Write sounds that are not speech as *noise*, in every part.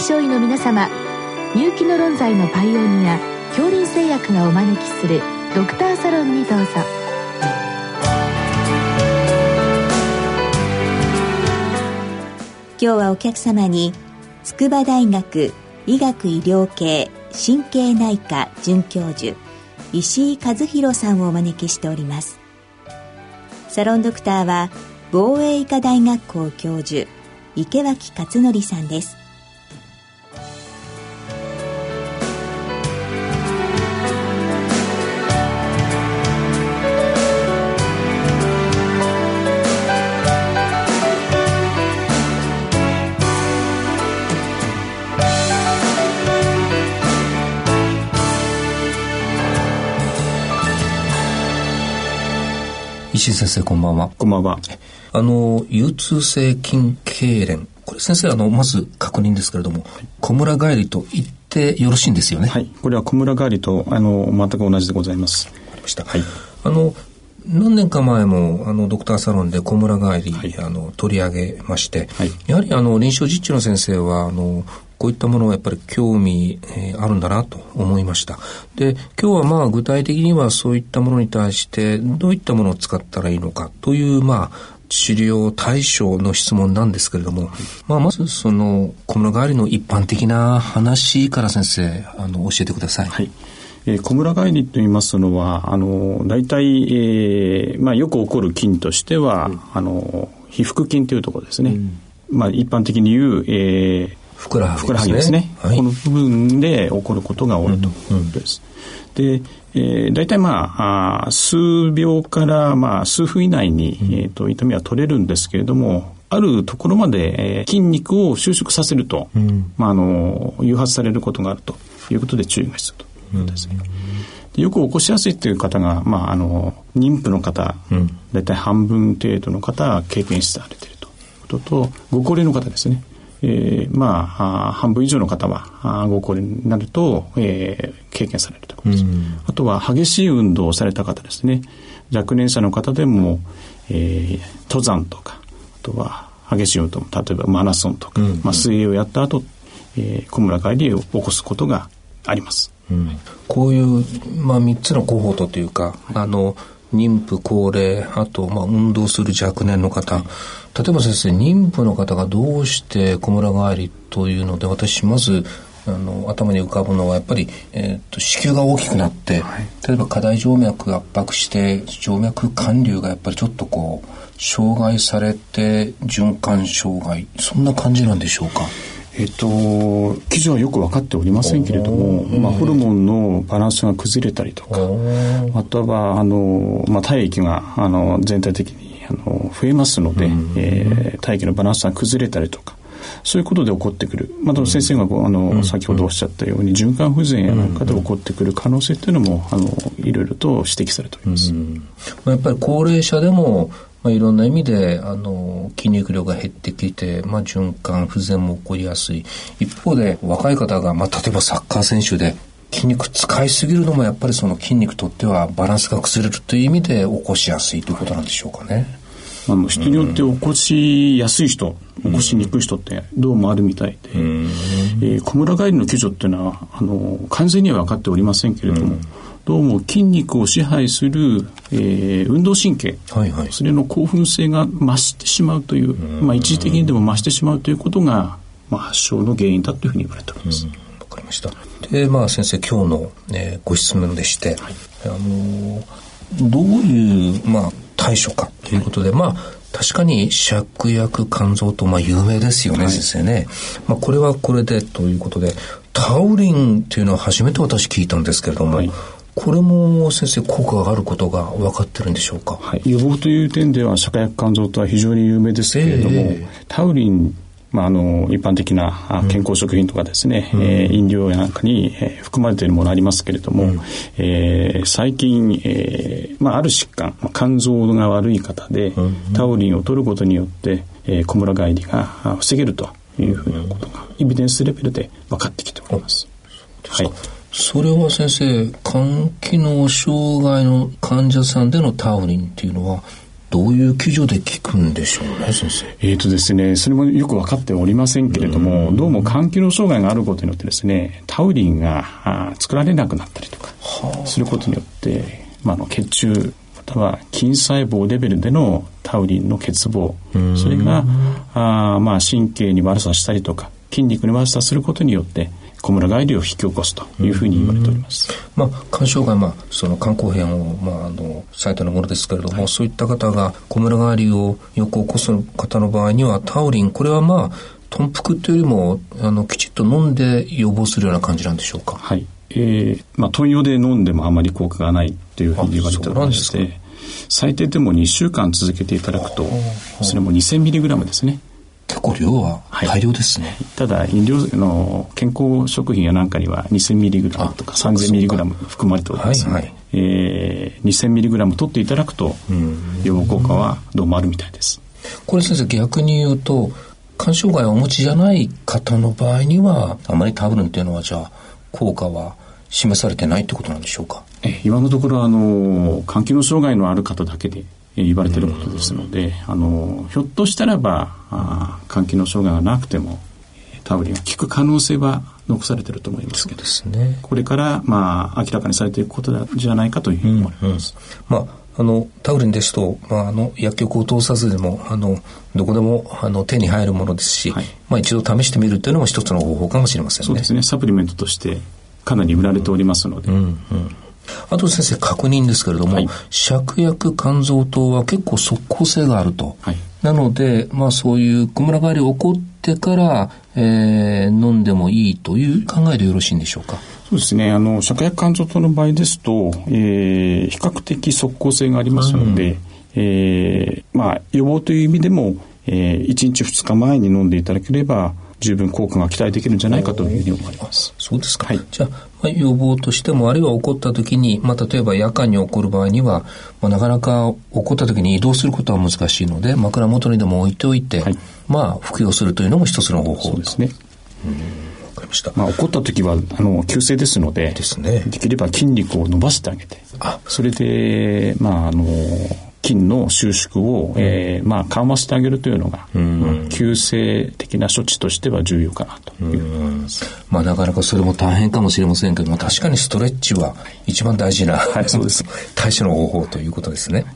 症医の皆様入気の論剤のパイオニア恐林製薬がお招きするドクターサロンにどうぞ。今日はお客様に筑波大学医学医療系神経内科准教授石井和弘さんをお招きしております。サロンドクターは防衛医科大学校教授池脇勝則さんです。石井先生こんばんは。こんばんは。あの、腰痛性筋痙攣。これ先生、あの、まず確認ですけれども、小村帰りと言ってよろしいんですよね？はい。これは小村帰りと、あの、全く同じでございます。わかりました。はい。あの、何年か前もあのドクターサロンで小村帰り、はい、あの取り上げまして、はい、やはりあの臨床実地の先生はあのこういったものはやっぱり興味、えー、あるんだなと思いました。で、今日はまあ具体的にはそういったものに対してどういったものを使ったらいいのかというまあ治療対象の質問なんですけれども、まあ、まずその小村帰りの一般的な話から先生あの教えてください。はいえー、小村帰りと言いますのはあの大体、えーまあ、よく起こる菌としては、うん、あの皮腹筋というところですね、うん、まあ、一般的に言う、えー、ふくらはぎですね。ですね。はい、この部分で起こることが多いと。いうことです。うん。うん、で、えー、大体まああ数秒からまあ数分以内に、うん、えーと、痛みは取れるんですけれどもあるところまで、えー、筋肉を収縮させると、うん、まあ、あの誘発されることがあるということで注意が必要と。いうことですね。よく起こしやすいという方が、まあ、あの妊婦の方、うん、大体半分程度の方は経験されているということとご高齢の方ですねえー、まあ半分以上の方はご高齢になると、えー、経験されるということです、あとは激しい運動をされた方ですね。若年者の方でも、えー、登山とかあとは激しい運動例えばマラソンとか、うん。うん、まあ、水泳をやった後、えー、小村帰りを起こすことがあります、うん、こういう、まあ、3つのコホートというか、あの妊婦高齢あと、まあ、運動する若年の方、例えば先生妊婦の方がどうして小村帰りというので私まずあの頭に浮かぶのはやっぱり、えーと、子宮が大きくなって、はい、例えば過大静脈が圧迫して静脈管流がやっぱりちょっとこう障害されて循環障害そんな感じなんでしょうか？えっと、記事はよく分かっておりませんけれども、まあ、ホルモンのバランスが崩れたりとか、あとは、あの、まあ、体液が、あの、全体的に、あの、増えますので、えー、体液のバランスが崩れたりとか、そういうことで起こってくる。また先生があの、先ほどおっしゃったように、循環不全やなんかで起こってくる可能性っていうのも、あの、いろいろと指摘されております。やっぱり高齢者でも、まあ、いろんな意味であの筋肉量が減ってきて、まあ、循環不全も起こりやすい一方で若い方が、まあ、例えばサッカー選手で筋肉使いすぎるのもやっぱりその筋肉とってはバランスが崩れるという意味で起こしやすいということなんでしょうかね。あの人によって起こしやすい人、うん、起こしにくい人ってどうもあるみたいで、うん、えー、小村帰りの救助っていうのはあの完全には分かっておりませんけれども、うん。どうも筋肉を支配する、えー、運動神経、はいはい、それの興奮性が増してしまうという、まあ、一時的にでも増してしまうということが、まあ、発症の原因だというふうに言われております。わかりました。で、まあ、先生、今日の、ね、ご質問でして、はい、あのどういう、まあ、対処かということで、まあ、確かに芍薬肝臓とまあ有名ですよね、はい、先生ね。まあこれはこれでということで、タウリンっていうのは初めて私聞いたんですけれども、はい、これも先生効果があることが分かってるんでしょうか、はい、予防という点では芍薬肝臓とは非常に有名ですけれども、えー、タウリンまあ、あの一般的な健康食品とかですね、うん、えー、飲料やなんかに、えー、含まれているものありますけれども、うん、えー、最近、えーまあ、ある疾患、まあ、肝臓が悪い方で、うん、タウリンを取ることによって、えー、小村帰りが防げるというふうなことが、エビデンスレベルで分かってきております。はい。それは先生肝機能障害の患者さんでのタウリンっていうのはどういう基準で効くんでしょうね、先生？えっ、とですね、それもよく分かっておりませんけれども、どうも肝機能障害があることによってですね、タウリンがあ作られなくなったりとか、することによって、まあ、の血中、または筋細胞レベルでのタウリンの欠乏、それが、あまあ、神経に悪さしたりとか、筋肉に悪さすることによって、小村帰りを引き起こすというふうに言われております。まあ、肝障害、まあ、その肝硬変を、まあ、あの、サイトのものですけれども、はい、そういった方が小村帰りをよく起こす方の場合には、タウリン、これはまあ、豚腹というよりも、あの、きちっと飲んで予防するような感じなんでしょうか？はい。えー、まあ、豚用で飲んでもあまり効果がないというふうに言われておりまして、最低でも2週間続けていただくと、それも 2000mg ですね。結構量は大量ですね、はい、ただ飲料の健康食品やなんかには 2000mg とか 3000mg 含まれておりますので、はいはい。えー、2000mg 取っていただくと予防効果はどうもあるみたいです。これ先生逆に言うと肝障害をお持ちじゃない方の場合にはあまりタブルンっていうのはじゃあ効果は示されてないってことなんでしょうか？え今のところあの肝機能障害のある方だけで言われていることですので、あのひょっとしたらばあ肝機能障害がなくてもタウリンが効く可能性は残されていると思いますけどですねこれからまあ明らかにされていくことじゃないかというふうに思います。うんうん、まああの、タウリンですと、まあ、あの、薬局を通さずでも、あの、どこでも、あの、手に入るものですし、はい、まあ、一度試してみるというのも一つの方法かもしれませんね。そうですね。サプリメントとしてかなり売られておりますので。うん、うんあと先生確認ですけれども、はい、芍薬肝臓糖は結構即効性があると。はい、なので、まあそういう小村返り起こってから、えー、飲んでもいいという考えでよろしいんでしょうか？そうですね。あの、芍薬肝臓糖の場合ですと、えー、比較的即効性がありますので、うん、えー、まあ予防という意味でも、えー、1日2日前に飲んでいただければ、十分効果が期待できるんじゃないかというふうに思います。そうですか。はい、じゃあ、まあ、予防としても、あるいは起こった時に、まあ、例えば夜間に起こる場合には、まあ、なかなか起こった時に移動することは難しいので、枕元にでも置いておいて、はい、まあ、服用するというのも一つの方法ですね。わかりました。まあ、起こった時は、あの、急性ですので、ですね。できれば筋肉を伸ばしてあげて、あそれで、まあ、あの、菌の収縮を、えーまあ、緩和してあげるというのが、うん、急性的な処置としては重要かなと。まあ、なかなかそれも大変かもしれませんけども、確かにストレッチは一番大事な、はい、そうです *laughs* 対処の方法ということですね。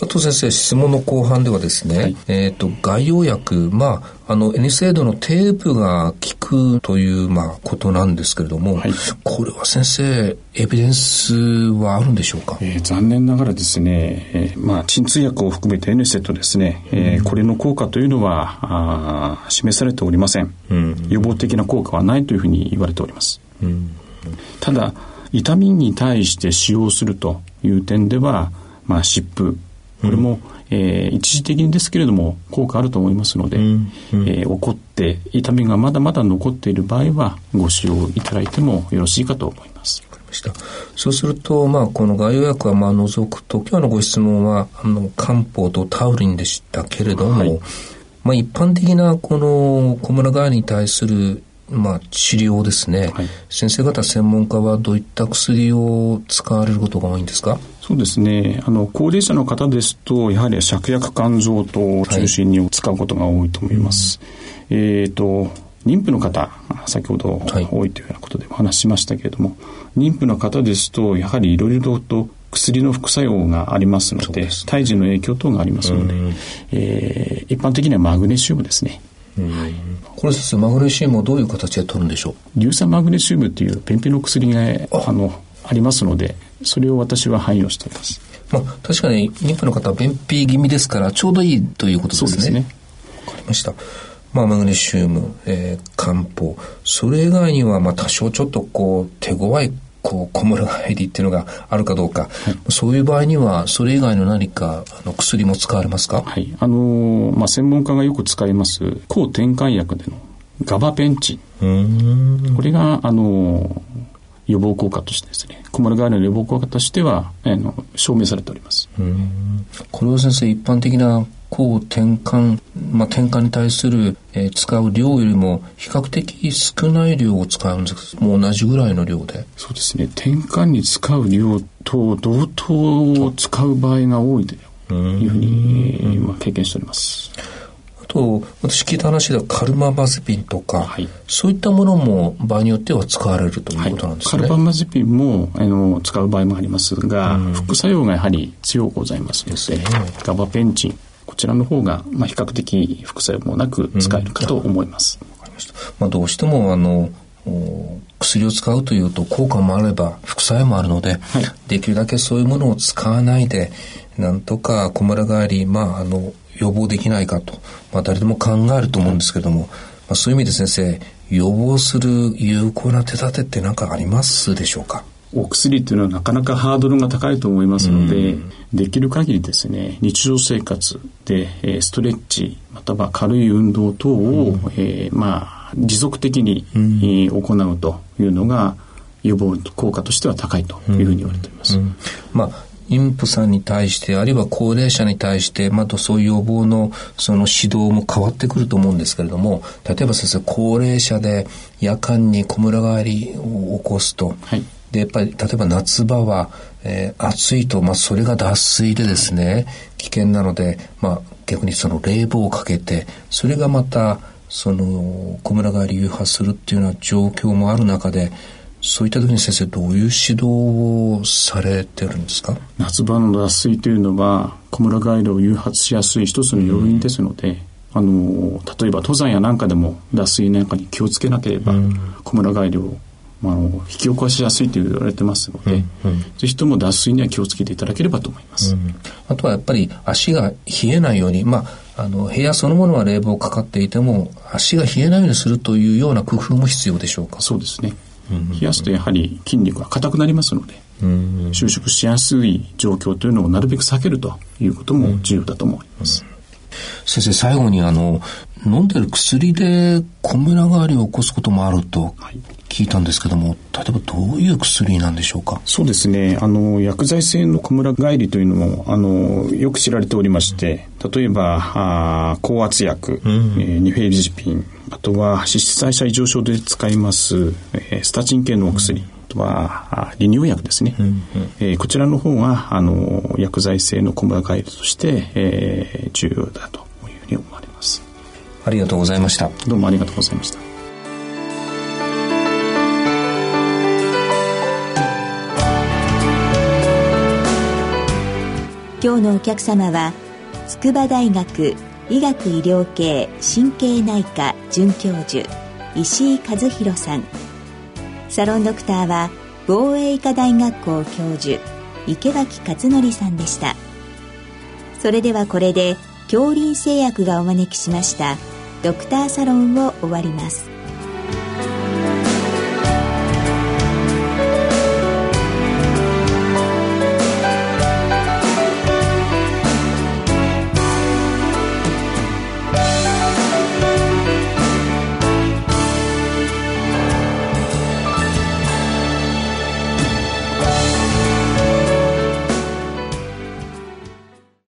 あと先生、質問の後半ではですね、はい、えっ、と、概要薬、まあ、あの、エニセイドのテープが効くという、まあ、ことなんですけれども、はい、これは先生、エビデンスはあるんでしょうか、えー、残念ながらですね、えー、まあ、鎮痛薬を含めてエニセイドですね、えー、これの効果というのは、あ示されておりません,、うん。予防的な効果はないというふうに言われております。うん、ただ、痛みに対して使用するという点では、まあ、湿布、これも、えー、一時的にですけれども効果あると思いますので、うん。うん、えー、起こって痛みがまだまだ残っている場合はご使用いただいてもよろしいかと思います。そうすると、まあ、この概要薬はまあ除くと、今日のご質問は、あの、漢方とタウリンでしたけれども、はい、まあ、一般的なこの小村側に対するまあ、治療ですね、はい、先生方専門家はどういった薬を使われることが多いんですか？そうですね。あの高齢者の方ですとやはり芍薬肝臓等を中心に使うことが多いと思います、はい、えっ、ー、と妊婦の方先ほど多いというようなことでお話ししましたけれども、はい、妊婦の方ですとやはりいろいろと薬の副作用がありますので、胎児の影響等がありますので、えー、一般的にはマグネシウムですね。はい、これ先生マグネシウムをどういう形で取るんでしょう？硫酸マグネシウムっていう便秘の薬があのありますのでそれを私は配用しております。まあ確かに妊婦の方は便秘気味ですからちょうどいいということですね。そうですね。わかりました。まあ、マグネシウム、えー、漢方、それ以外には、まあ、多少ちょっとこう、手強いこう小村返りっていうのがあるかどうか、はい、そういう場合にはそれ以外の何かあの薬も使われますか？はい。あのまあ、専門家がよく使います抗転換薬でのガバペンチン。これがあの予防効果としてですね小村返りの予防効果としてはあの証明されております。これは先生一般的な抗転換、まあ、転換に対する、えー、使う量よりも比較的少ない量を使うんです。もう同じぐらいの量で。そうですね。転換に使う量と同等を使う場合が多いでいうふうに、えーまあ、経験しております。と、私聞いた話ではカルマバゼピンとか、はい、そういったものも場合によっては使われるということなんですね。はい、カルマバゼピンもあの使う場合もありますが、うん、副作用がやはり強くございますので、ね、ガバペンチン、こちらの方が、まあ、比較的副作用もなく使えるかと思います。わ、うん、かりました。まあ、どうしても、あの、薬を使うというと効果もあれば副作用もあるので、はい、できるだけそういうものを使わないでなんとか小村帰り、まあ、あの予防できないかと、まあ、誰でも考えると思うんですけれども、まあ、そういう意味で先生予防する有効な手立てって何かありますでしょうか？お薬っていうのはなかなかハードルが高いと思いますので、できる限りですね、日常生活で、えストレッチ、または軽い運動等を、えー、まあ、持続的に、えー、行うというのが、予防効果としては高いというふうに言われています。まあ妊婦さんに対して、あるいは高齢者に対して、またそういう予防のその指導も変わってくると思うんですけれども、例えば先生、高齢者で夜間に小村帰りを起こすと、はい、で、やっぱり、例えば夏場は、えー、暑いと、まあ、それが脱水でですね、危険なので、まあ、逆にその冷房をかけて、それがまた、その、小村帰り誘発するっていうような状況もある中で、そういった時に先生どういう指導をされてるんですか？夏場の脱水というのは小村ガイドを誘発しやすい一つの要因ですので、うん、あの例えば登山やなんかでも脱水なんかに気をつけなければ、うん、小村ガイドをまあ、引き起こしやすいと言われてますので、うんうん、ぜひとも脱水には気をつけていただければと思います。うん、あとはやっぱり足が冷えないように、まあ、あの部屋そのものは冷房かかっていても足が冷えないようにするというような工夫も必要でしょうか？そうですね。冷やすとやはり筋肉が硬くなりますので、収縮しやすい状況というのをなるべく避けるということも重要だと思います。先生最後にあの飲んでる薬で小村代わりを起こすこともあると聞いたんですけども、例えばどういう薬なんでしょうか？そうですね。あの、薬剤性の小村帰りというのも、あの、よく知られておりまして、例えば、あ高圧薬、うん、えー、ニフェリジピン、あとは脂質代謝異常症で使います、えー、スタチン系のお薬、うん、あとは利尿薬ですね、うんうん、えー、こちらの方があの薬剤性の小村帰りとして、えー、重要だというふうに思われます。ありがとうございました。どうもありがとうございました今日のお客様は筑波大学医学医療系神経内科准教授石井和弘さん。サロンドクターは防衛医科大学校教授池脇勝則さんでした。それではこれで恐林製薬がお招きしましたドクターサロンを終わります。